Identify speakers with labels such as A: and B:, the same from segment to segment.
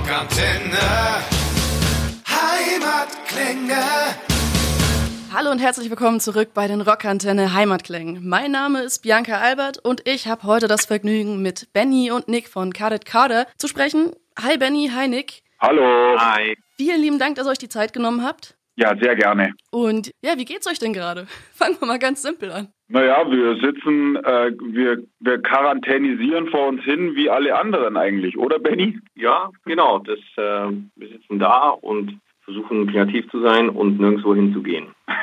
A: Rockantenne. Heimatklänge.
B: Hallo und herzlich willkommen zurück bei den Rockantenne Heimatklängen. Mein Name ist Bianca Albert und ich habe heute das Vergnügen, mit Benny und Nick von Carded Carder zu sprechen. Hi Benny, hi Nick.
C: Hallo.
D: Hi.
B: Vielen lieben Dank, dass ihr euch die Zeit genommen habt.
C: Ja, sehr gerne.
B: Und ja, wie geht's euch denn gerade? Fangen wir mal ganz simpel an.
C: Naja, wir sitzen, äh, wir, wir quarantänisieren vor uns hin wie alle anderen eigentlich, oder Benny?
D: Ja, genau. Das, äh, wir sitzen da und versuchen kreativ zu sein und nirgendwo hinzugehen.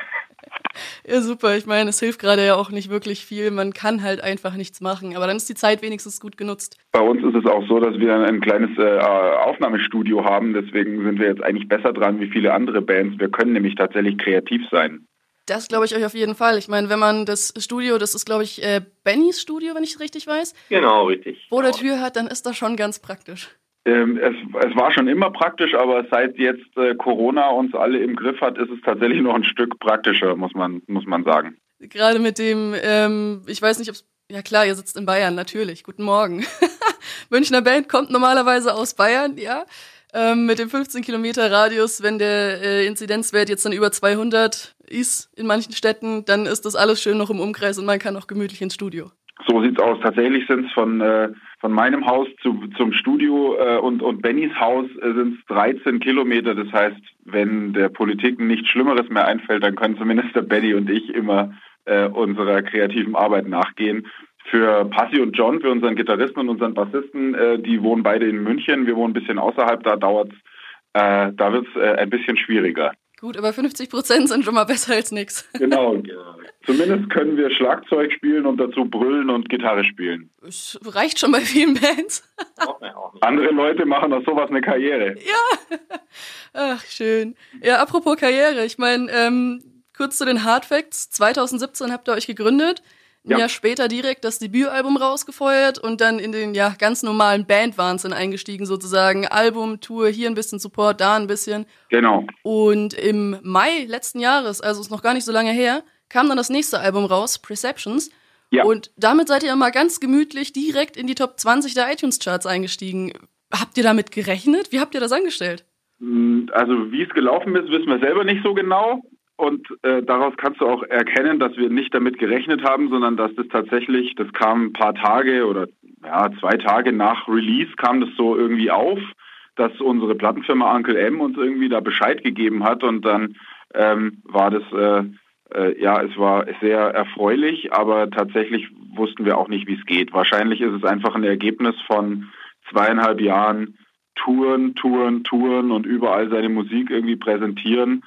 B: Ja, super. Ich meine, es hilft gerade ja auch nicht wirklich viel. Man kann halt einfach nichts machen. Aber dann ist die Zeit wenigstens gut genutzt.
C: Bei uns ist es auch so, dass wir ein kleines äh, Aufnahmestudio haben. Deswegen sind wir jetzt eigentlich besser dran wie viele andere Bands. Wir können nämlich tatsächlich kreativ sein.
B: Das glaube ich euch auf jeden Fall. Ich meine, wenn man das Studio, das ist glaube ich äh, Bennys Studio, wenn ich es richtig weiß.
D: Genau, richtig.
B: Vor
D: genau.
B: der Tür hat, dann ist das schon ganz praktisch.
C: Ähm, es, es, war schon immer praktisch, aber seit jetzt äh, Corona uns alle im Griff hat, ist es tatsächlich noch ein Stück praktischer, muss man, muss man sagen.
B: Gerade mit dem, ähm, ich weiß nicht, ob es, ja klar, ihr sitzt in Bayern, natürlich. Guten Morgen. Münchner Band kommt normalerweise aus Bayern, ja. Ähm, mit dem 15 Kilometer Radius, wenn der äh, Inzidenzwert jetzt dann über 200 ist in manchen Städten, dann ist das alles schön noch im Umkreis und man kann auch gemütlich ins Studio.
C: So sieht's aus. Tatsächlich sind es von, äh, von meinem Haus zu, zum Studio äh, und, und Bennys Haus äh, sind es 13 Kilometer. Das heißt, wenn der Politik nichts Schlimmeres mehr einfällt, dann können zumindest der Benny und ich immer äh, unserer kreativen Arbeit nachgehen. Für Passi und John, für unseren Gitarristen und unseren Bassisten, äh, die wohnen beide in München. Wir wohnen ein bisschen außerhalb, da dauert's, äh, da wird's ein bisschen schwieriger.
B: Gut, aber 50 Prozent sind schon mal besser als nichts.
C: Genau. Zumindest können wir Schlagzeug spielen und dazu brüllen und Gitarre spielen.
B: Es reicht schon bei vielen Bands.
C: Andere Leute machen aus sowas eine Karriere.
B: Ja. Ach, schön. Ja, apropos Karriere. Ich meine, ähm, kurz zu den Hard Facts. 2017 habt ihr euch gegründet. Ein ja. Jahr später direkt das Debütalbum rausgefeuert und dann in den ja ganz normalen Bandwahnsinn eingestiegen sozusagen. Album, Tour, hier ein bisschen Support, da ein bisschen.
C: Genau.
B: Und im Mai letzten Jahres, also ist noch gar nicht so lange her, kam dann das nächste Album raus, Perceptions.
C: Ja.
B: Und damit seid ihr mal ganz gemütlich direkt in die Top 20 der iTunes-Charts eingestiegen. Habt ihr damit gerechnet? Wie habt ihr das angestellt?
C: Also wie es gelaufen ist, wissen wir selber nicht so genau. Und äh, daraus kannst du auch erkennen, dass wir nicht damit gerechnet haben, sondern dass das tatsächlich, das kam ein paar Tage oder ja, zwei Tage nach Release kam das so irgendwie auf, dass unsere Plattenfirma Uncle M uns irgendwie da Bescheid gegeben hat und dann ähm, war das, äh, äh, ja, es war sehr erfreulich, aber tatsächlich wussten wir auch nicht, wie es geht. Wahrscheinlich ist es einfach ein Ergebnis von zweieinhalb Jahren Touren, Touren, Touren und überall seine Musik irgendwie präsentieren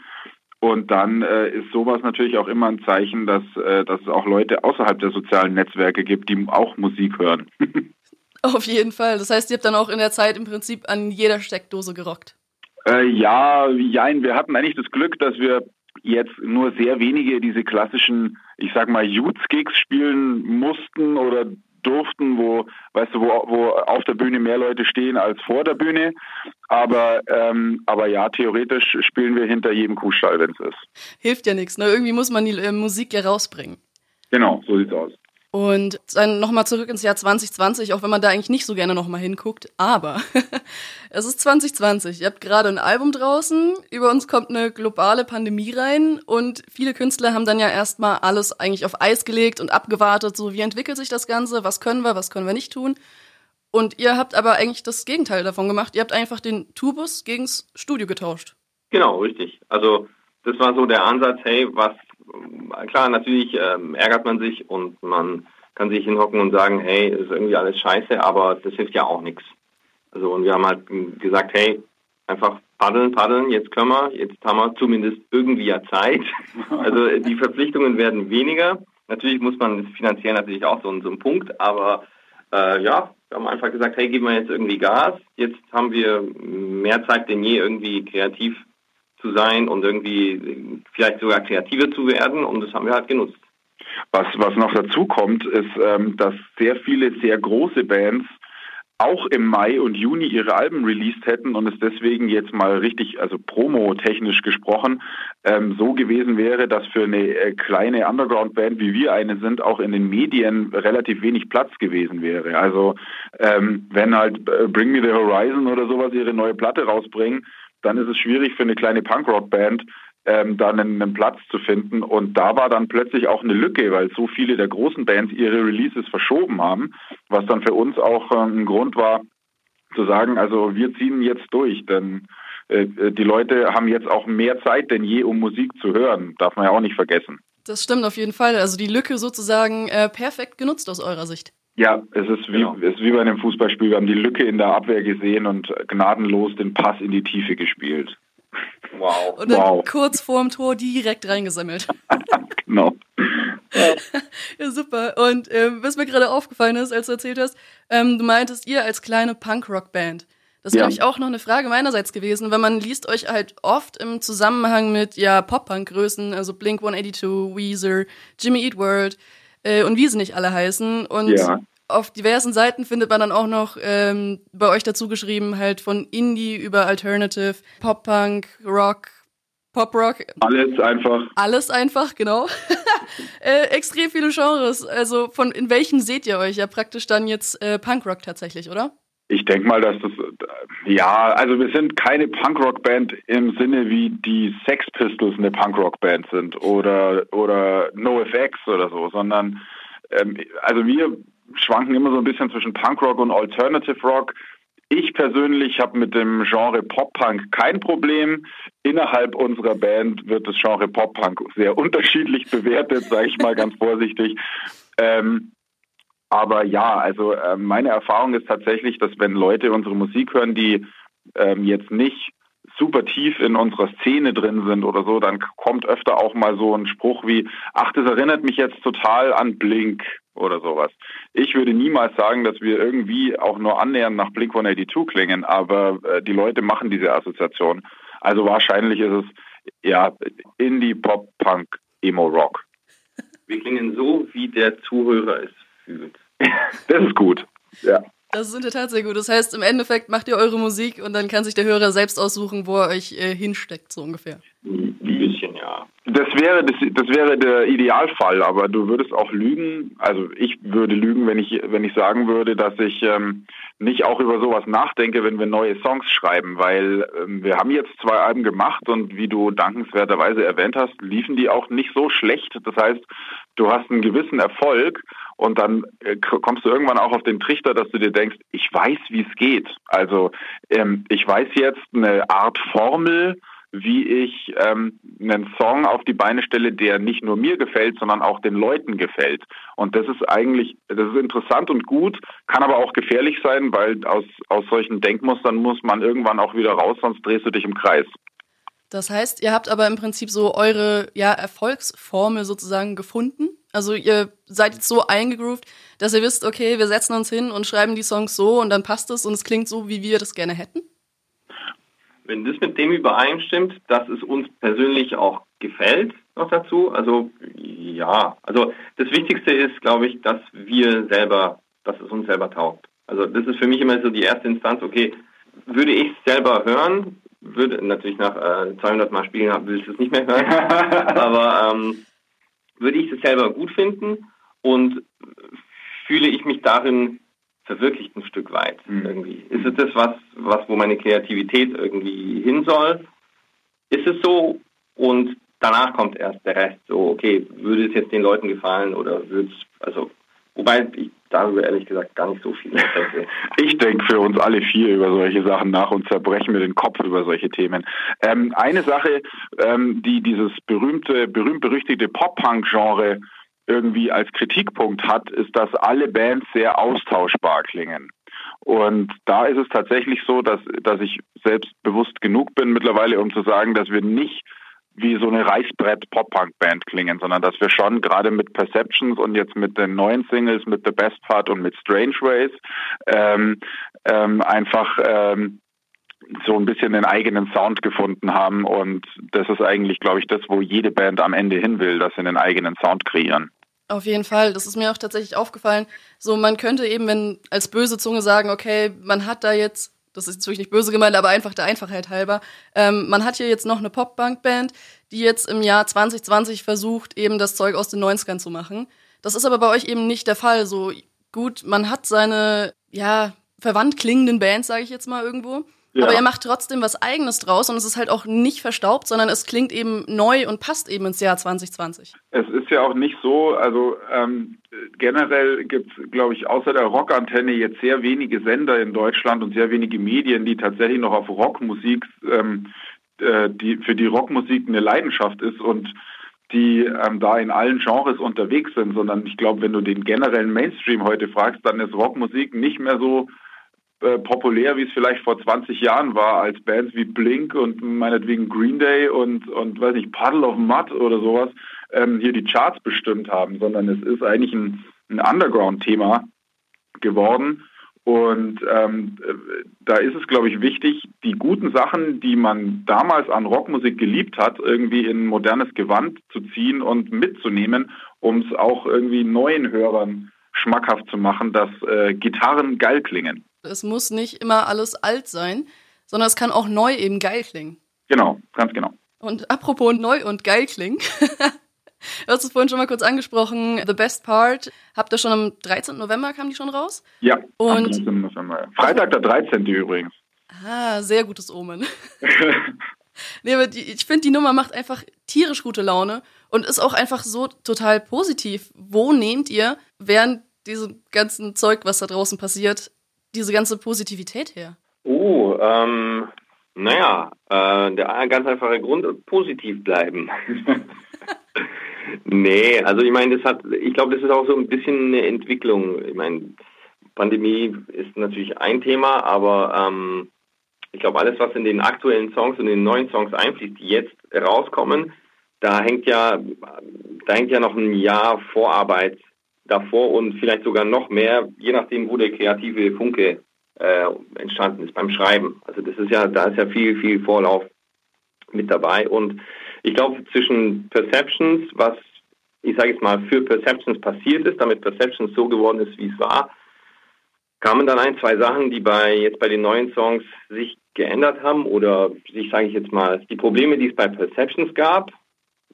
C: und dann äh, ist sowas natürlich auch immer ein Zeichen, dass, äh, dass es auch Leute außerhalb der sozialen Netzwerke gibt, die auch Musik hören.
B: Auf jeden Fall. Das heißt, ihr habt dann auch in der Zeit im Prinzip an jeder Steckdose gerockt.
C: Äh, ja, jein. Wir hatten eigentlich das Glück, dass wir jetzt nur sehr wenige diese klassischen, ich sag mal, Youth-Gigs spielen mussten oder durften, wo, weißt du, wo, wo auf der Bühne mehr Leute stehen als vor der Bühne. Aber, ähm, aber ja, theoretisch spielen wir hinter jedem Kuhstall, wenn es ist.
B: Hilft ja nichts, ne? Irgendwie muss man die äh, Musik ja rausbringen.
C: Genau, so sieht's aus.
B: Und dann nochmal zurück ins Jahr 2020, auch wenn man da eigentlich nicht so gerne nochmal hinguckt. Aber es ist 2020. Ihr habt gerade ein Album draußen, über uns kommt eine globale Pandemie rein und viele Künstler haben dann ja erstmal alles eigentlich auf Eis gelegt und abgewartet, so wie entwickelt sich das Ganze, was können wir, was können wir nicht tun. Und ihr habt aber eigentlich das Gegenteil davon gemacht. Ihr habt einfach den Tourbus gegens Studio getauscht.
D: Genau, richtig. Also das war so der Ansatz, hey, was klar, natürlich ähm, ärgert man sich und man kann sich hinhocken und sagen, hey, ist irgendwie alles scheiße, aber das hilft ja auch nichts. Also und wir haben halt gesagt, hey, einfach paddeln, paddeln, jetzt können wir, jetzt haben wir zumindest irgendwie ja Zeit. Also die Verpflichtungen werden weniger. Natürlich muss man finanziell natürlich auch so, so einen Punkt, aber äh, ja, wir haben einfach gesagt, hey, geben wir jetzt irgendwie Gas. Jetzt haben wir mehr Zeit denn je irgendwie kreativ zu sein und irgendwie vielleicht sogar kreativer zu werden und das haben wir halt genutzt.
C: Was, was noch dazu kommt, ist, ähm, dass sehr viele sehr große Bands auch im Mai und Juni ihre Alben released hätten und es deswegen jetzt mal richtig, also promo-technisch gesprochen, ähm, so gewesen wäre, dass für eine äh, kleine Underground-Band, wie wir eine sind, auch in den Medien relativ wenig Platz gewesen wäre. Also ähm, wenn halt äh, Bring Me the Horizon oder sowas ihre neue Platte rausbringen, dann ist es schwierig für eine kleine Punkrock-Band, ähm, da einen, Platz zu finden. Und da war dann plötzlich auch eine Lücke, weil so viele der großen Bands ihre Releases verschoben haben, was dann für uns auch äh, ein Grund war, zu sagen, also wir ziehen jetzt durch, denn äh, die Leute haben jetzt auch mehr Zeit denn je, um Musik zu hören. Darf man ja auch nicht vergessen.
B: Das stimmt auf jeden Fall. Also die Lücke sozusagen äh, perfekt genutzt aus eurer Sicht.
C: Ja, es ist wie, genau. es ist wie bei einem Fußballspiel. Wir haben die Lücke in der Abwehr gesehen und gnadenlos den Pass in die Tiefe gespielt.
B: Wow. Und dann wow. kurz vorm Tor direkt reingesammelt.
C: genau.
B: ja, super. Und ähm, was mir gerade aufgefallen ist, als du erzählt hast, ähm, du meintest, ihr als kleine Punkrock-Band. Das wäre ja. auch noch eine Frage meinerseits gewesen, weil man liest euch halt oft im Zusammenhang mit ja Pop-Punk-Größen, also Blink 182, Weezer, Jimmy Eat World äh, und wie sie nicht alle heißen. Und ja auf diversen Seiten findet man dann auch noch ähm, bei euch dazu geschrieben, halt von Indie über Alternative, Pop-Punk, Rock, Pop-Rock.
C: Alles einfach.
B: Alles einfach, genau. äh, extrem viele Genres. Also von in welchen seht ihr euch? Ja, praktisch dann jetzt äh, Punkrock tatsächlich, oder?
C: Ich denke mal, dass das, ja, also wir sind keine Punkrock-Band im Sinne wie die Sex Pistols eine Punkrock-Band sind oder, oder NoFX oder so, sondern ähm, also wir schwanken immer so ein bisschen zwischen Punkrock und Alternative Rock. Ich persönlich habe mit dem Genre Pop-Punk kein Problem. Innerhalb unserer Band wird das Genre Pop-Punk sehr unterschiedlich bewertet, sage ich mal ganz vorsichtig. Ähm, aber ja, also äh, meine Erfahrung ist tatsächlich, dass wenn Leute unsere Musik hören, die ähm, jetzt nicht super tief in unserer Szene drin sind oder so, dann kommt öfter auch mal so ein Spruch wie, ach, das erinnert mich jetzt total an Blink oder sowas. Ich würde niemals sagen, dass wir irgendwie auch nur annähernd nach Blink 182 klingen, aber äh, die Leute machen diese Assoziation. Also wahrscheinlich ist es ja Indie, Pop, Punk, Emo, Rock.
D: Wir klingen so, wie der Zuhörer es fühlt.
C: das ist gut. Ja.
B: Das ist in der Tat sehr gut. Das heißt, im Endeffekt macht ihr eure Musik und dann kann sich der Hörer selbst aussuchen, wo er euch äh, hinsteckt, so ungefähr.
D: Ein bisschen, ja.
C: Das wäre, das, das wäre der Idealfall, aber du würdest auch lügen. Also ich würde lügen, wenn ich, wenn ich sagen würde, dass ich ähm, nicht auch über sowas nachdenke, wenn wir neue Songs schreiben, weil ähm, wir haben jetzt zwei Alben gemacht und wie du dankenswerterweise erwähnt hast, liefen die auch nicht so schlecht. Das heißt, du hast einen gewissen Erfolg und dann äh, kommst du irgendwann auch auf den Trichter, dass du dir denkst, ich weiß, wie es geht. Also ähm, ich weiß jetzt eine Art Formel, wie ich ähm, einen Song auf die Beine stelle, der nicht nur mir gefällt, sondern auch den Leuten gefällt. Und das ist eigentlich, das ist interessant und gut, kann aber auch gefährlich sein, weil aus, aus solchen Denkmustern muss man irgendwann auch wieder raus, sonst drehst du dich im Kreis.
B: Das heißt, ihr habt aber im Prinzip so eure ja, Erfolgsformel sozusagen gefunden. Also ihr seid jetzt so eingegroovt, dass ihr wisst, okay, wir setzen uns hin und schreiben die Songs so und dann passt es und es klingt so, wie wir das gerne hätten?
D: Wenn das mit dem übereinstimmt, dass es uns persönlich auch gefällt, noch dazu, also ja, also das Wichtigste ist, glaube ich, dass wir selber, dass es uns selber taugt. Also das ist für mich immer so die erste Instanz, okay, würde ich es selber hören, würde natürlich nach äh, 200 Mal spielen, will ich es nicht mehr hören, aber ähm, würde ich es selber gut finden und fühle ich mich darin verwirklicht ein Stück weit mhm. irgendwie. Ist es das, was, was, wo meine Kreativität irgendwie hin soll? Ist es so? Und danach kommt erst der Rest. So, okay, würde es jetzt den Leuten gefallen oder würde es, also, wobei ich darüber ehrlich gesagt gar nicht so viel
C: denke. Ich denke für uns alle vier über solche Sachen nach und zerbrechen mir den Kopf über solche Themen. Ähm, eine Sache, ähm, die dieses berühmte, berühmt-berüchtigte Pop-Punk-Genre irgendwie als Kritikpunkt hat, ist, dass alle Bands sehr austauschbar klingen. Und da ist es tatsächlich so, dass, dass ich selbstbewusst genug bin mittlerweile, um zu sagen, dass wir nicht wie so eine Reißbrett-Pop-Punk-Band klingen, sondern dass wir schon gerade mit Perceptions und jetzt mit den neuen Singles, mit The Best Part und mit Strange Ways ähm, ähm, einfach ähm, so ein bisschen den eigenen Sound gefunden haben und das ist eigentlich, glaube ich, das, wo jede Band am Ende hin will, dass sie einen eigenen Sound kreieren.
B: Auf jeden Fall, das ist mir auch tatsächlich aufgefallen. So, man könnte eben, wenn als böse Zunge sagen, okay, man hat da jetzt, das ist natürlich nicht böse gemeint, aber einfach der Einfachheit halber, ähm, man hat hier jetzt noch eine Pop-Punk-Band, die jetzt im Jahr 2020 versucht, eben das Zeug aus den 90ern zu machen. Das ist aber bei euch eben nicht der Fall. So gut, man hat seine, ja, verwandt klingenden Bands, sage ich jetzt mal irgendwo. Ja. Aber er macht trotzdem was Eigenes draus und es ist halt auch nicht verstaubt, sondern es klingt eben neu und passt eben ins Jahr 2020.
C: Es ist ja auch nicht so, also ähm, generell gibt es, glaube ich, außer der Rockantenne jetzt sehr wenige Sender in Deutschland und sehr wenige Medien, die tatsächlich noch auf Rockmusik, ähm, äh, die für die Rockmusik eine Leidenschaft ist und die ähm, da in allen Genres unterwegs sind, sondern ich glaube, wenn du den generellen Mainstream heute fragst, dann ist Rockmusik nicht mehr so äh, populär, wie es vielleicht vor 20 Jahren war, als Bands wie Blink und meinetwegen Green Day und, und weiß nicht, Puddle of Mud oder sowas ähm, hier die Charts bestimmt haben, sondern es ist eigentlich ein, ein Underground-Thema geworden. Und ähm, da ist es, glaube ich, wichtig, die guten Sachen, die man damals an Rockmusik geliebt hat, irgendwie in modernes Gewand zu ziehen und mitzunehmen, um es auch irgendwie neuen Hörern schmackhaft zu machen, dass äh, Gitarren geil klingen.
B: Es muss nicht immer alles alt sein, sondern es kann auch neu eben geil klingen.
C: Genau, ganz genau.
B: Und apropos neu und geil klingen. Du hast es vorhin schon mal kurz angesprochen. The Best Part. Habt ihr schon am 13. November kam die schon raus?
C: Ja, und am 13. November. Freitag der 13. übrigens.
B: Ah, sehr gutes Omen. nee, aber die, ich finde, die Nummer macht einfach tierisch gute Laune und ist auch einfach so total positiv. Wo nehmt ihr während diesem ganzen Zeug, was da draußen passiert, diese ganze Positivität her?
D: Oh, ähm, naja, äh, der ganz einfache Grund, positiv bleiben. nee, also ich meine, das hat, ich glaube, das ist auch so ein bisschen eine Entwicklung. Ich meine, Pandemie ist natürlich ein Thema, aber ähm, ich glaube, alles, was in den aktuellen Songs und in den neuen Songs einfließt, die jetzt rauskommen, da hängt ja, da hängt ja noch ein Jahr Vorarbeit davor und vielleicht sogar noch mehr, je nachdem, wo der kreative Funke äh, entstanden ist beim Schreiben. Also das ist ja, da ist ja viel, viel Vorlauf mit dabei. Und ich glaube, zwischen Perceptions, was ich sage jetzt mal für Perceptions passiert ist, damit Perceptions so geworden ist, wie es war, kamen dann ein, zwei Sachen, die bei jetzt bei den neuen Songs sich geändert haben oder sich, sage ich jetzt mal, die Probleme, die es bei Perceptions gab,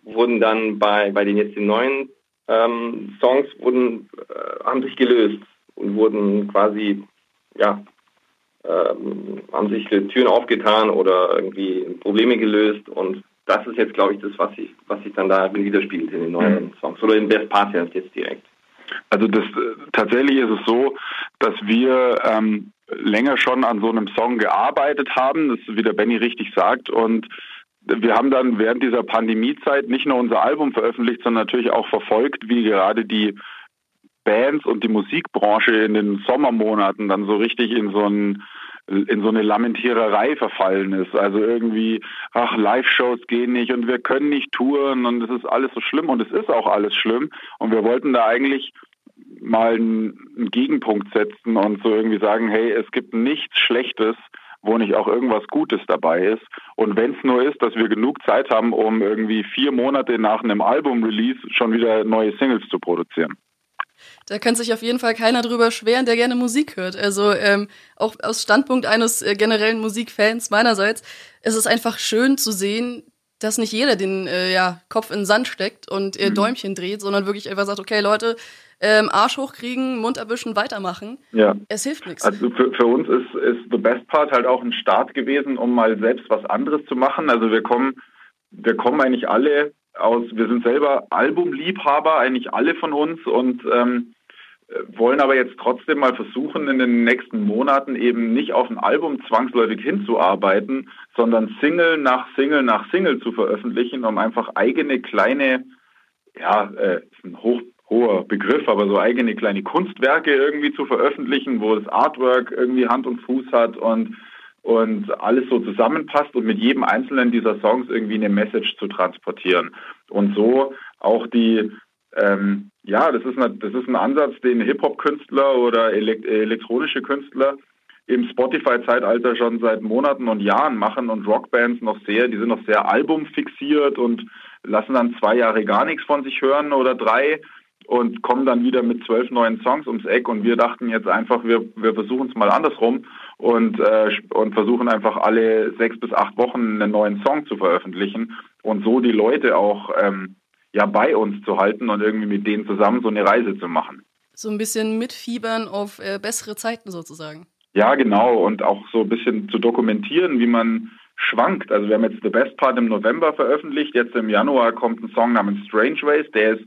D: wurden dann bei, bei den jetzt den neuen ähm, Songs wurden, äh, haben sich gelöst und wurden quasi, ja, ähm, haben sich Türen aufgetan oder irgendwie Probleme gelöst und das ist jetzt, glaube ich, das, was sich, was sich dann da widerspiegelt in den neuen mhm. Songs oder in Best Part jetzt direkt.
C: Also das tatsächlich ist es so, dass wir ähm, länger schon an so einem Song gearbeitet haben, das wie der Benny richtig sagt und wir haben dann während dieser Pandemiezeit nicht nur unser Album veröffentlicht, sondern natürlich auch verfolgt, wie gerade die Bands und die Musikbranche in den Sommermonaten dann so richtig in so ein in so eine Lamentiererei verfallen ist. Also irgendwie, ach, Live-Shows gehen nicht und wir können nicht touren und es ist alles so schlimm und es ist auch alles schlimm. Und wir wollten da eigentlich mal einen, einen Gegenpunkt setzen und so irgendwie sagen, hey, es gibt nichts Schlechtes, wo nicht auch irgendwas Gutes dabei ist. Und wenn es nur ist, dass wir genug Zeit haben, um irgendwie vier Monate nach einem Album-Release schon wieder neue Singles zu produzieren.
B: Da kann sich auf jeden Fall keiner drüber schweren, der gerne Musik hört. Also ähm, auch aus Standpunkt eines äh, generellen Musikfans meinerseits, es ist einfach schön zu sehen, dass nicht jeder den äh, ja, Kopf in den Sand steckt und äh, mhm. Däumchen dreht, sondern wirklich einfach sagt, okay Leute, ähm, Arsch hochkriegen, Mund erwischen, weitermachen. Ja. Es hilft nichts.
C: Also für, für uns ist, ist The Best Part halt auch ein Start gewesen, um mal selbst was anderes zu machen. Also wir kommen, wir kommen eigentlich alle aus, wir sind selber Albumliebhaber, eigentlich alle von uns und ähm, wollen aber jetzt trotzdem mal versuchen, in den nächsten Monaten eben nicht auf ein Album zwangsläufig hinzuarbeiten, sondern Single nach Single nach Single zu veröffentlichen, um einfach eigene kleine, ja, äh, ist ein hoch hoher Begriff, aber so eigene kleine Kunstwerke irgendwie zu veröffentlichen, wo das Artwork irgendwie Hand und Fuß hat und und alles so zusammenpasst und mit jedem einzelnen dieser Songs irgendwie eine Message zu transportieren. Und so auch die, ähm, ja, das ist, eine, das ist ein Ansatz, den Hip-Hop-Künstler oder elekt elektronische Künstler im Spotify-Zeitalter schon seit Monaten und Jahren machen und Rockbands noch sehr, die sind noch sehr albumfixiert und lassen dann zwei Jahre gar nichts von sich hören oder drei und kommen dann wieder mit zwölf neuen Songs ums Eck und wir dachten jetzt einfach, wir, wir versuchen es mal andersrum und, äh, und versuchen einfach alle sechs bis acht Wochen einen neuen Song zu veröffentlichen und so die Leute auch ähm, ja bei uns zu halten und irgendwie mit denen zusammen so eine Reise zu machen.
B: So ein bisschen mitfiebern auf äh, bessere Zeiten sozusagen.
C: Ja, genau. Und auch so ein bisschen zu dokumentieren, wie man schwankt. Also wir haben jetzt The Best Part im November veröffentlicht. Jetzt im Januar kommt ein Song namens Strange Ways. Der ist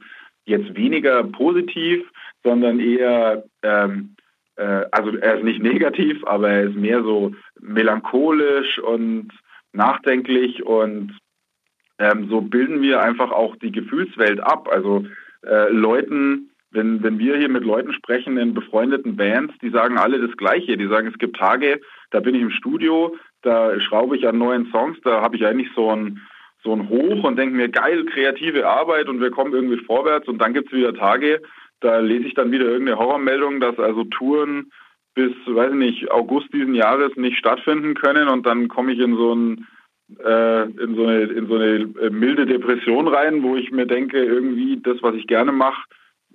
C: jetzt weniger positiv, sondern eher, ähm, äh, also er ist nicht negativ, aber er ist mehr so melancholisch und nachdenklich und ähm, so bilden wir einfach auch die Gefühlswelt ab. Also äh, Leuten, wenn, wenn wir hier mit Leuten sprechen in befreundeten Bands, die sagen alle das Gleiche. Die sagen, es gibt Tage, da bin ich im Studio, da schraube ich an neuen Songs, da habe ich eigentlich so ein, so ein Hoch und denke mir, geil, kreative Arbeit und wir kommen irgendwie vorwärts und dann gibt es wieder Tage, da lese ich dann wieder irgendeine Horrormeldung, dass also Touren bis, weiß ich nicht, August diesen Jahres nicht stattfinden können und dann komme ich in so ein äh, in so eine in so eine äh, milde Depression rein, wo ich mir denke, irgendwie das, was ich gerne mache,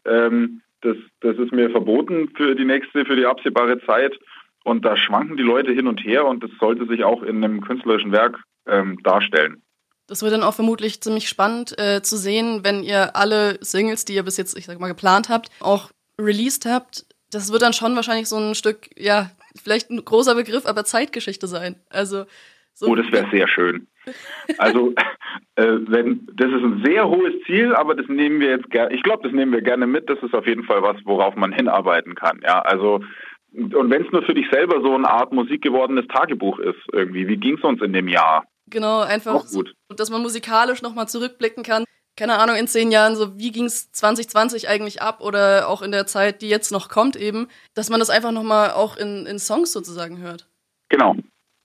C: ähm, das, das ist mir verboten für die nächste, für die absehbare Zeit. Und da schwanken die Leute hin und her und das sollte sich auch in einem künstlerischen Werk ähm, darstellen.
B: Das wird dann auch vermutlich ziemlich spannend äh, zu sehen, wenn ihr alle Singles, die ihr bis jetzt, ich sag mal, geplant habt, auch released habt. Das wird dann schon wahrscheinlich so ein Stück, ja, vielleicht ein großer Begriff, aber Zeitgeschichte sein. Also
C: so oh, das wäre sehr schön. Also, äh, wenn, das ist ein sehr hohes Ziel, aber das nehmen wir jetzt gerne, ich glaube, das nehmen wir gerne mit. Das ist auf jeden Fall was, worauf man hinarbeiten kann. Ja, also, und wenn es nur für dich selber so eine Art Musik gewordenes Tagebuch ist, irgendwie, wie ging es uns in dem Jahr?
B: Genau, einfach, so, dass man musikalisch nochmal zurückblicken kann. Keine Ahnung, in zehn Jahren, so wie ging es 2020 eigentlich ab oder auch in der Zeit, die jetzt noch kommt eben, dass man das einfach nochmal auch in, in Songs sozusagen hört.
C: Genau,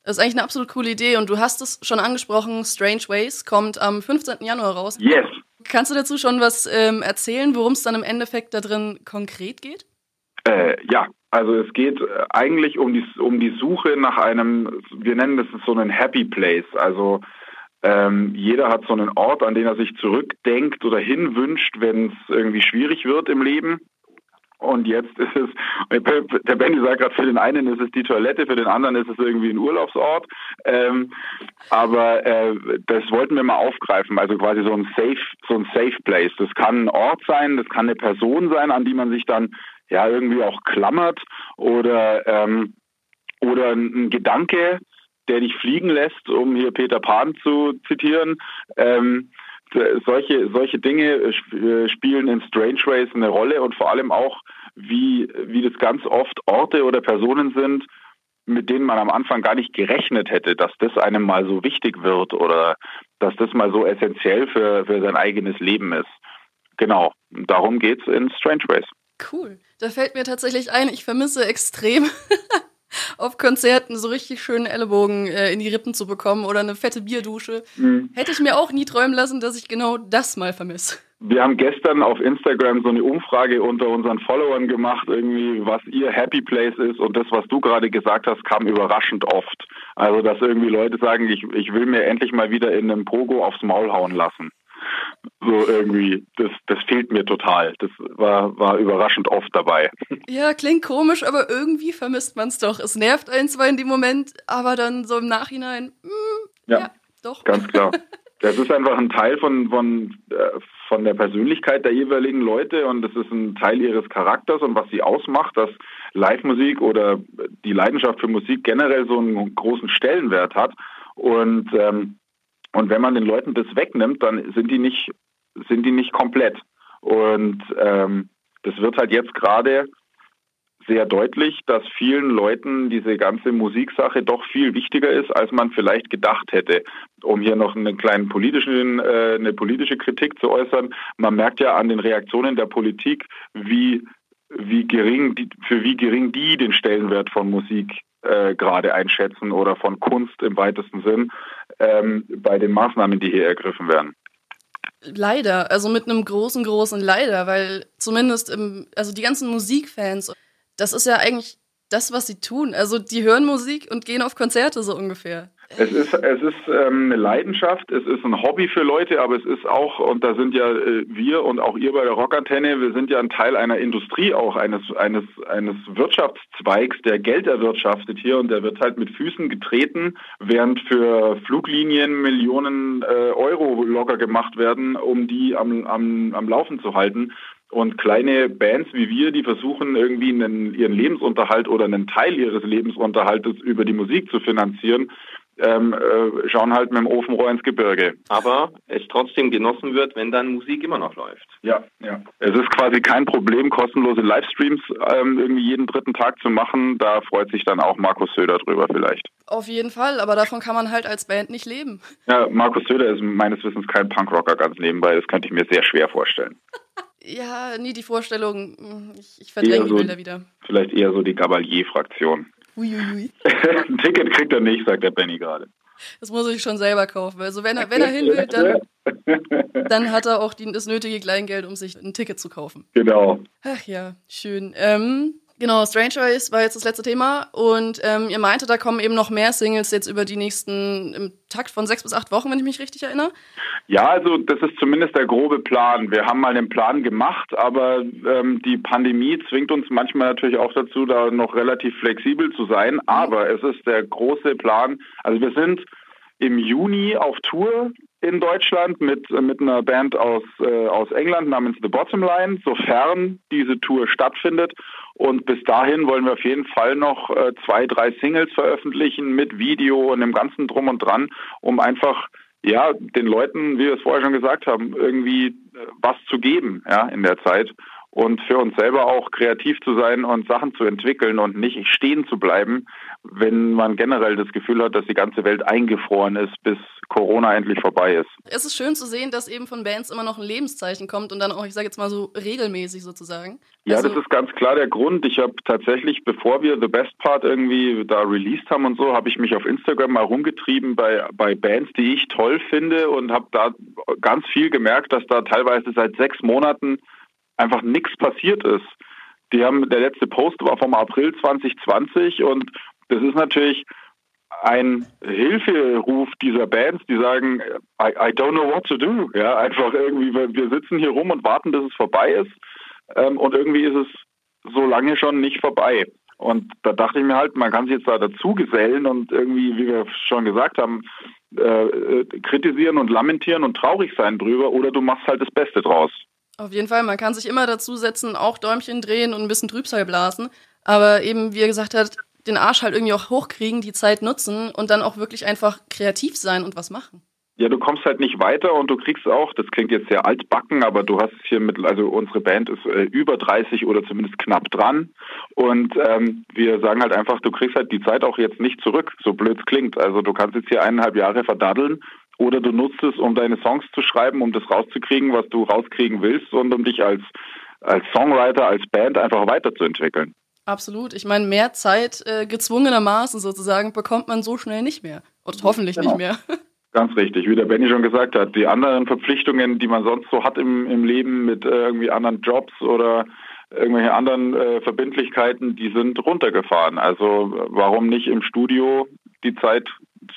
B: das ist eigentlich eine absolut coole Idee und du hast es schon angesprochen, Strange Ways kommt am 15. Januar raus.
C: Yes.
B: Kannst du dazu schon was ähm, erzählen, worum es dann im Endeffekt da drin konkret geht?
C: Äh, ja, also es geht äh, eigentlich um die, um die Suche nach einem, wir nennen das so einen Happy Place. Also ähm, jeder hat so einen Ort, an den er sich zurückdenkt oder hinwünscht, wenn es irgendwie schwierig wird im Leben. Und jetzt ist es, der Benny sagt gerade, für den einen ist es die Toilette, für den anderen ist es irgendwie ein Urlaubsort. Ähm, aber äh, das wollten wir mal aufgreifen, also quasi so ein Safe, so ein Safe Place. Das kann ein Ort sein, das kann eine Person sein, an die man sich dann ja irgendwie auch klammert oder ähm, oder ein Gedanke, der dich fliegen lässt, um hier Peter Pan zu zitieren. Ähm, solche, solche Dinge äh, spielen in Strange Ways eine Rolle und vor allem auch, wie, wie das ganz oft Orte oder Personen sind, mit denen man am Anfang gar nicht gerechnet hätte, dass das einem mal so wichtig wird oder dass das mal so essentiell für, für sein eigenes Leben ist. Genau, darum geht's in Strange Ways.
B: Cool. Da fällt mir tatsächlich ein, ich vermisse extrem auf Konzerten so richtig schönen Ellenbogen äh, in die Rippen zu bekommen oder eine fette Bierdusche. Mhm. Hätte ich mir auch nie träumen lassen, dass ich genau das mal vermisse.
C: Wir haben gestern auf Instagram so eine Umfrage unter unseren Followern gemacht, irgendwie, was ihr Happy Place ist. Und das, was du gerade gesagt hast, kam überraschend oft. Also, dass irgendwie Leute sagen, ich, ich will mir endlich mal wieder in einem Pogo aufs Maul hauen lassen. So irgendwie, das, das fehlt mir total. Das war, war überraschend oft dabei.
B: Ja, klingt komisch, aber irgendwie vermisst man es doch. Es nervt ein zwar in dem Moment, aber dann so im Nachhinein, mh, hm, ja, ja, doch.
C: Ganz klar. Das ist einfach ein Teil von, von, äh, von der Persönlichkeit der jeweiligen Leute und das ist ein Teil ihres Charakters und was sie ausmacht, dass Live-Musik oder die Leidenschaft für Musik generell so einen großen Stellenwert hat. Und ähm, und wenn man den Leuten das wegnimmt, dann sind die nicht, sind die nicht komplett. Und ähm, das wird halt jetzt gerade sehr deutlich, dass vielen Leuten diese ganze Musiksache doch viel wichtiger ist, als man vielleicht gedacht hätte. Um hier noch einen kleinen politischen, äh, eine politische Kritik zu äußern, man merkt ja an den Reaktionen der Politik, wie wie gering die, für wie gering die den Stellenwert von Musik äh, gerade einschätzen oder von Kunst im weitesten Sinn ähm, bei den Maßnahmen, die hier ergriffen werden.
B: Leider, also mit einem großen, großen Leider, weil zumindest im, also die ganzen Musikfans, das ist ja eigentlich das, was sie tun. Also die hören Musik und gehen auf Konzerte so ungefähr.
C: Es ist, es ist ähm, eine Leidenschaft, es ist ein Hobby für Leute, aber es ist auch, und da sind ja äh, wir und auch ihr bei der Rockantenne, wir sind ja ein Teil einer Industrie auch, eines, eines, eines Wirtschaftszweigs, der Geld erwirtschaftet hier und der wird halt mit Füßen getreten, während für Fluglinien Millionen äh, Euro locker gemacht werden, um die am, am, am Laufen zu halten. Und kleine Bands wie wir, die versuchen irgendwie einen, ihren Lebensunterhalt oder einen Teil ihres Lebensunterhaltes über die Musik zu finanzieren, ähm, äh, schauen halt mit dem Ofenrohr ins Gebirge.
D: Aber es trotzdem genossen wird, wenn dann Musik immer noch läuft.
C: Ja, ja. Es ist quasi kein Problem, kostenlose Livestreams ähm, irgendwie jeden dritten Tag zu machen. Da freut sich dann auch Markus Söder drüber vielleicht.
B: Auf jeden Fall, aber davon kann man halt als Band nicht leben.
C: Ja, Markus Söder ist meines Wissens kein Punkrocker ganz nebenbei. Das könnte ich mir sehr schwer vorstellen.
B: ja, nie die Vorstellung. Hm, ich, ich verdränge die Bilder wieder.
C: Vielleicht eher so die Gabalier-Fraktion. Uiuiui. Ein Ticket kriegt er nicht, sagt der Benny gerade.
B: Das muss ich schon selber kaufen. Also wenn er, wenn er hin will, dann, dann hat er auch die, das nötige Kleingeld, um sich ein Ticket zu kaufen.
C: Genau.
B: Ach ja, schön. Ähm, Genau, Stranger Eyes war jetzt das letzte Thema und ähm, ihr meinte, da kommen eben noch mehr Singles jetzt über die nächsten im Takt von sechs bis acht Wochen, wenn ich mich richtig erinnere.
C: Ja, also das ist zumindest der grobe Plan. Wir haben mal den Plan gemacht, aber ähm, die Pandemie zwingt uns manchmal natürlich auch dazu, da noch relativ flexibel zu sein. Mhm. Aber es ist der große Plan. Also wir sind im Juni auf Tour in Deutschland mit, mit einer Band aus, äh, aus England namens The Bottom Line, sofern diese Tour stattfindet. Und bis dahin wollen wir auf jeden Fall noch äh, zwei, drei Singles veröffentlichen mit Video und dem ganzen Drum und Dran, um einfach ja den Leuten, wie wir es vorher schon gesagt haben, irgendwie äh, was zu geben, ja, in der Zeit und für uns selber auch kreativ zu sein und Sachen zu entwickeln und nicht stehen zu bleiben, wenn man generell das Gefühl hat, dass die ganze Welt eingefroren ist, bis Corona endlich vorbei ist.
B: Es ist schön zu sehen, dass eben von Bands immer noch ein Lebenszeichen kommt und dann auch, ich sage jetzt mal so regelmäßig sozusagen.
C: Ja, also, das ist ganz klar der Grund. Ich habe tatsächlich, bevor wir The Best Part irgendwie da released haben und so, habe ich mich auf Instagram mal rumgetrieben bei, bei Bands, die ich toll finde und habe da ganz viel gemerkt, dass da teilweise seit sechs Monaten einfach nichts passiert ist. Die haben, der letzte Post war vom April 2020 und das ist natürlich ein Hilferuf dieser Bands, die sagen, I, I don't know what to do. Ja, einfach irgendwie, wir sitzen hier rum und warten, bis es vorbei ist. Ähm, und irgendwie ist es so lange schon nicht vorbei. Und da dachte ich mir halt, man kann sich jetzt da dazu gesellen und irgendwie, wie wir schon gesagt haben, äh, äh kritisieren und lamentieren und traurig sein drüber oder du machst halt das Beste draus.
B: Auf jeden Fall, man kann sich immer dazusetzen, auch Däumchen drehen und ein bisschen Trübsal blasen. Aber eben, wie er gesagt hat, den Arsch halt irgendwie auch hochkriegen, die Zeit nutzen und dann auch wirklich einfach kreativ sein und was machen.
C: Ja, du kommst halt nicht weiter und du kriegst auch, das klingt jetzt sehr altbacken, aber du hast hier mit, also unsere Band ist äh, über 30 oder zumindest knapp dran und ähm, wir sagen halt einfach, du kriegst halt die Zeit auch jetzt nicht zurück, so blöd es klingt. Also du kannst jetzt hier eineinhalb Jahre verdaddeln oder du nutzt es, um deine Songs zu schreiben, um das rauszukriegen, was du rauskriegen willst und um dich als, als Songwriter, als Band einfach weiterzuentwickeln.
B: Absolut. Ich meine, mehr Zeit äh, gezwungenermaßen sozusagen bekommt man so schnell nicht mehr. Oder hoffentlich genau. nicht mehr.
C: Ganz richtig, wie der Benny schon gesagt hat. Die anderen Verpflichtungen, die man sonst so hat im, im Leben mit äh, irgendwie anderen Jobs oder irgendwelche anderen äh, Verbindlichkeiten, die sind runtergefahren. Also warum nicht im Studio die Zeit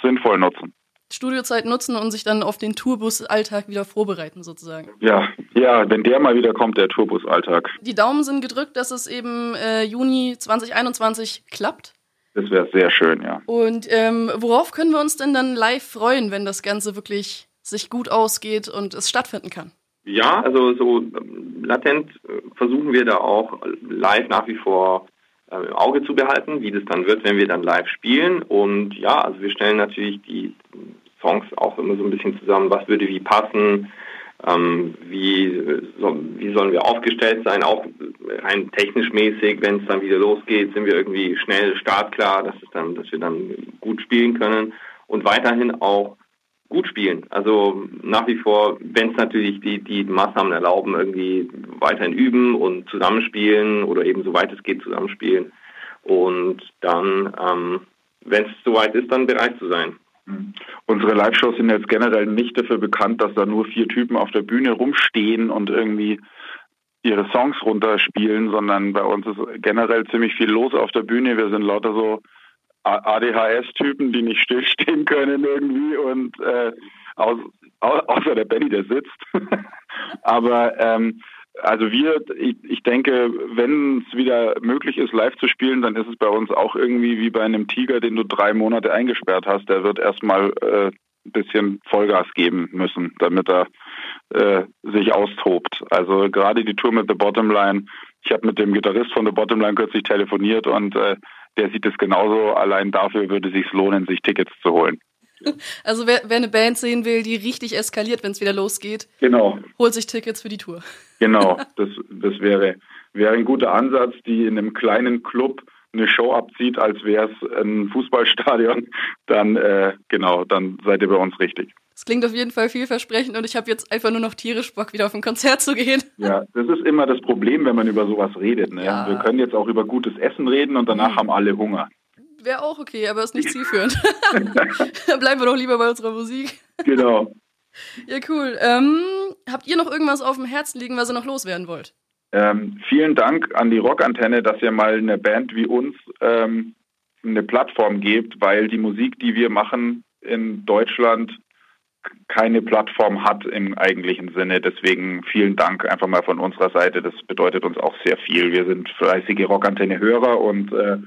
C: sinnvoll nutzen?
B: Studiozeit nutzen und sich dann auf den Tourbus-Alltag wieder vorbereiten, sozusagen.
C: Ja, ja, wenn der mal wieder kommt, der Tourbus-Alltag.
B: Die Daumen sind gedrückt, dass es eben äh, Juni 2021 klappt.
C: Das wäre sehr schön, ja.
B: Und ähm, worauf können wir uns denn dann live freuen, wenn das Ganze wirklich sich gut ausgeht und es stattfinden kann?
D: Ja, also so ähm, latent äh, versuchen wir da auch live nach wie vor äh, im Auge zu behalten, wie das dann wird, wenn wir dann live spielen. Und ja, also wir stellen natürlich die Songs auch immer so ein bisschen zusammen, was würde wie passen, ähm, wie, so, wie sollen wir aufgestellt sein, auch rein technisch mäßig, wenn es dann wieder losgeht, sind wir irgendwie schnell startklar, dass, es dann, dass wir dann gut spielen können und weiterhin auch gut spielen. Also nach wie vor, wenn es natürlich die, die Maßnahmen erlauben, irgendwie weiterhin üben und zusammenspielen oder eben soweit es geht zusammenspielen und dann, ähm, wenn es soweit ist, dann bereit zu sein.
C: Unsere Live-Shows sind jetzt generell nicht dafür bekannt, dass da nur vier Typen auf der Bühne rumstehen und irgendwie ihre Songs runterspielen, sondern bei uns ist generell ziemlich viel los auf der Bühne. Wir sind lauter so ADHS-Typen, die nicht stillstehen können irgendwie und äh, aus, außer der Benny, der sitzt. Aber ähm, also wir, ich, ich denke, wenn es wieder möglich ist, live zu spielen, dann ist es bei uns auch irgendwie wie bei einem Tiger, den du drei Monate eingesperrt hast. Der wird erstmal äh, ein bisschen Vollgas geben müssen, damit er äh, sich austobt. Also gerade die Tour mit The Bottomline. Ich habe mit dem Gitarrist von The Bottomline kürzlich telefoniert und äh, der sieht es genauso. Allein dafür würde es sich lohnen, sich Tickets zu holen.
B: Also wer, wer eine Band sehen will, die richtig eskaliert, wenn es wieder losgeht,
C: genau.
B: holt sich Tickets für die Tour.
C: Genau, das, das wäre, wäre ein guter Ansatz, die in einem kleinen Club eine Show abzieht, als wäre es ein Fußballstadion, dann äh, genau, dann seid ihr bei uns richtig.
B: Das klingt auf jeden Fall vielversprechend und ich habe jetzt einfach nur noch tierisch Bock, wieder auf ein Konzert zu gehen.
C: Ja, das ist immer das Problem, wenn man über sowas redet. Ne? Ja. Wir können jetzt auch über gutes Essen reden und danach mhm. haben alle Hunger.
B: Wäre auch okay, aber ist nicht zielführend. Dann bleiben wir doch lieber bei unserer Musik.
C: Genau.
B: Ja, cool. Ähm, habt ihr noch irgendwas auf dem Herzen liegen, was ihr noch loswerden wollt?
C: Ähm, vielen Dank an die Rockantenne, dass ihr mal eine Band wie uns ähm, eine Plattform gebt, weil die Musik, die wir machen in Deutschland, keine Plattform hat im eigentlichen Sinne. Deswegen vielen Dank einfach mal von unserer Seite. Das bedeutet uns auch sehr viel. Wir sind fleißige Rockantenne-Hörer und äh,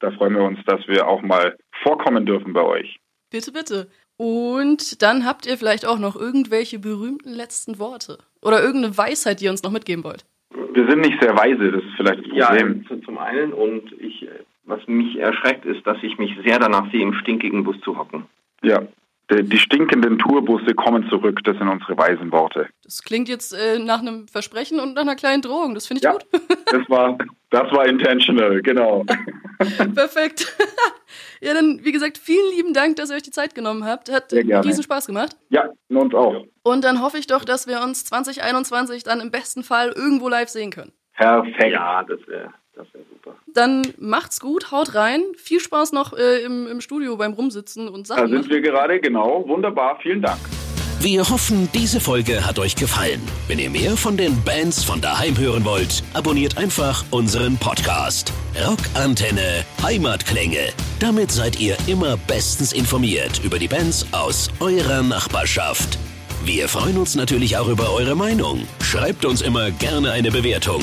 C: da freuen wir uns, dass wir auch mal vorkommen dürfen bei euch.
B: Bitte, bitte. Und dann habt ihr vielleicht auch noch irgendwelche berühmten letzten Worte oder irgendeine Weisheit, die ihr uns noch mitgeben wollt.
C: Wir sind nicht sehr weise, das ist vielleicht das Problem.
D: Ja, zum einen und ich, was mich erschreckt, ist, dass ich mich sehr danach sehe, im stinkigen Bus zu hocken.
C: Ja, die stinkenden Tourbusse kommen zurück, das sind unsere weisen Worte.
B: Das klingt jetzt äh, nach einem Versprechen und nach einer kleinen Drohung, das finde ich
C: ja,
B: gut.
C: das war, das war intentional, genau.
B: Perfekt. ja, dann, wie gesagt, vielen lieben Dank, dass ihr euch die Zeit genommen habt. Hat riesen Spaß gemacht.
C: Ja, uns auch.
B: Und dann hoffe ich doch, dass wir uns 2021 dann im besten Fall irgendwo live sehen können.
C: Perfekt.
D: Ja, das wäre das super.
B: Dann macht's gut, haut rein. Viel Spaß noch äh, im, im Studio beim Rumsitzen und Sachen.
C: Da sind machen. wir gerade, genau. Wunderbar, vielen Dank.
A: Wir hoffen, diese Folge hat euch gefallen. Wenn ihr mehr von den Bands von daheim hören wollt, abonniert einfach unseren Podcast. Rockantenne Heimatklänge. Damit seid ihr immer bestens informiert über die Bands aus eurer Nachbarschaft. Wir freuen uns natürlich auch über eure Meinung. Schreibt uns immer gerne eine Bewertung.